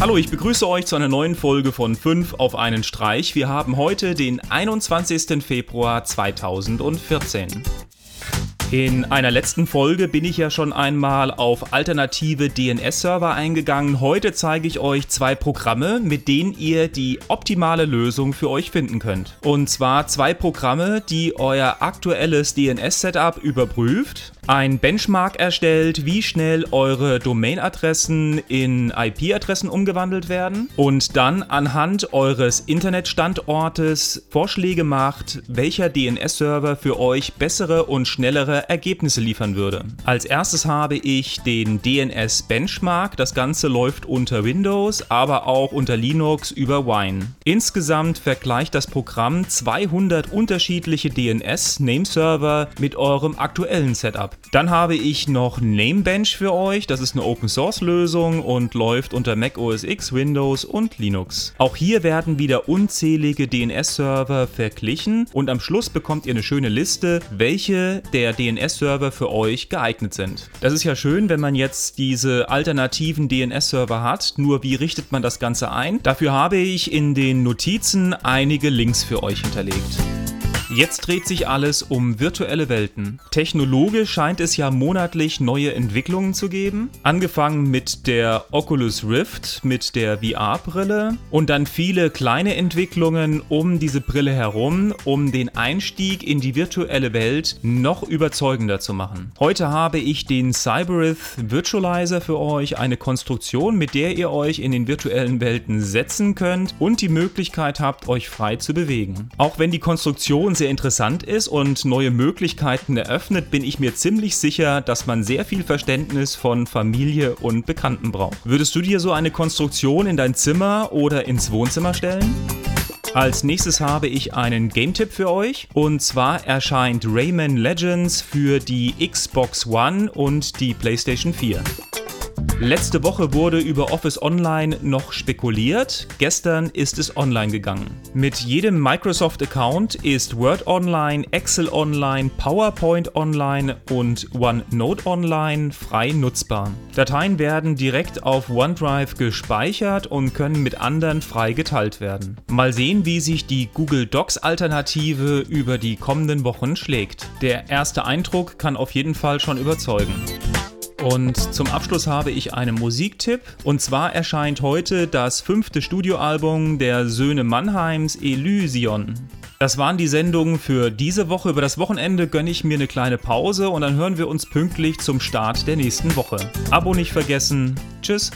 Hallo, ich begrüße euch zu einer neuen Folge von 5 auf einen Streich. Wir haben heute den 21. Februar 2014. In einer letzten Folge bin ich ja schon einmal auf alternative DNS-Server eingegangen. Heute zeige ich euch zwei Programme, mit denen ihr die optimale Lösung für euch finden könnt. Und zwar zwei Programme, die euer aktuelles DNS-Setup überprüft ein Benchmark erstellt, wie schnell eure Domainadressen in IP-Adressen umgewandelt werden und dann anhand eures Internetstandortes Vorschläge macht, welcher DNS-Server für euch bessere und schnellere Ergebnisse liefern würde. Als erstes habe ich den DNS Benchmark. Das Ganze läuft unter Windows, aber auch unter Linux über Wine. Insgesamt vergleicht das Programm 200 unterschiedliche DNS-Nameserver mit eurem aktuellen Setup. Dann habe ich noch Namebench für euch. Das ist eine Open Source Lösung und läuft unter Mac OS X, Windows und Linux. Auch hier werden wieder unzählige DNS-Server verglichen und am Schluss bekommt ihr eine schöne Liste, welche der DNS-Server für euch geeignet sind. Das ist ja schön, wenn man jetzt diese alternativen DNS-Server hat. Nur wie richtet man das Ganze ein? Dafür habe ich in den Notizen einige Links für euch hinterlegt. Jetzt dreht sich alles um virtuelle Welten. Technologisch scheint es ja monatlich neue Entwicklungen zu geben. Angefangen mit der Oculus Rift, mit der VR-Brille und dann viele kleine Entwicklungen um diese Brille herum, um den Einstieg in die virtuelle Welt noch überzeugender zu machen. Heute habe ich den Cyberith Virtualizer für euch, eine Konstruktion, mit der ihr euch in den virtuellen Welten setzen könnt und die Möglichkeit habt, euch frei zu bewegen. Auch wenn die Konstruktion sehr interessant ist und neue Möglichkeiten eröffnet, bin ich mir ziemlich sicher, dass man sehr viel Verständnis von Familie und Bekannten braucht. Würdest du dir so eine Konstruktion in dein Zimmer oder ins Wohnzimmer stellen? Als nächstes habe ich einen Game-Tipp für euch. Und zwar erscheint Rayman Legends für die Xbox One und die PlayStation 4. Letzte Woche wurde über Office Online noch spekuliert. Gestern ist es online gegangen. Mit jedem Microsoft-Account ist Word Online, Excel Online, PowerPoint Online und OneNote Online frei nutzbar. Dateien werden direkt auf OneDrive gespeichert und können mit anderen frei geteilt werden. Mal sehen, wie sich die Google Docs-Alternative über die kommenden Wochen schlägt. Der erste Eindruck kann auf jeden Fall schon überzeugen. Und zum Abschluss habe ich einen Musiktipp. Und zwar erscheint heute das fünfte Studioalbum der Söhne Mannheims Elysion. Das waren die Sendungen für diese Woche. Über das Wochenende gönne ich mir eine kleine Pause und dann hören wir uns pünktlich zum Start der nächsten Woche. Abo nicht vergessen. Tschüss.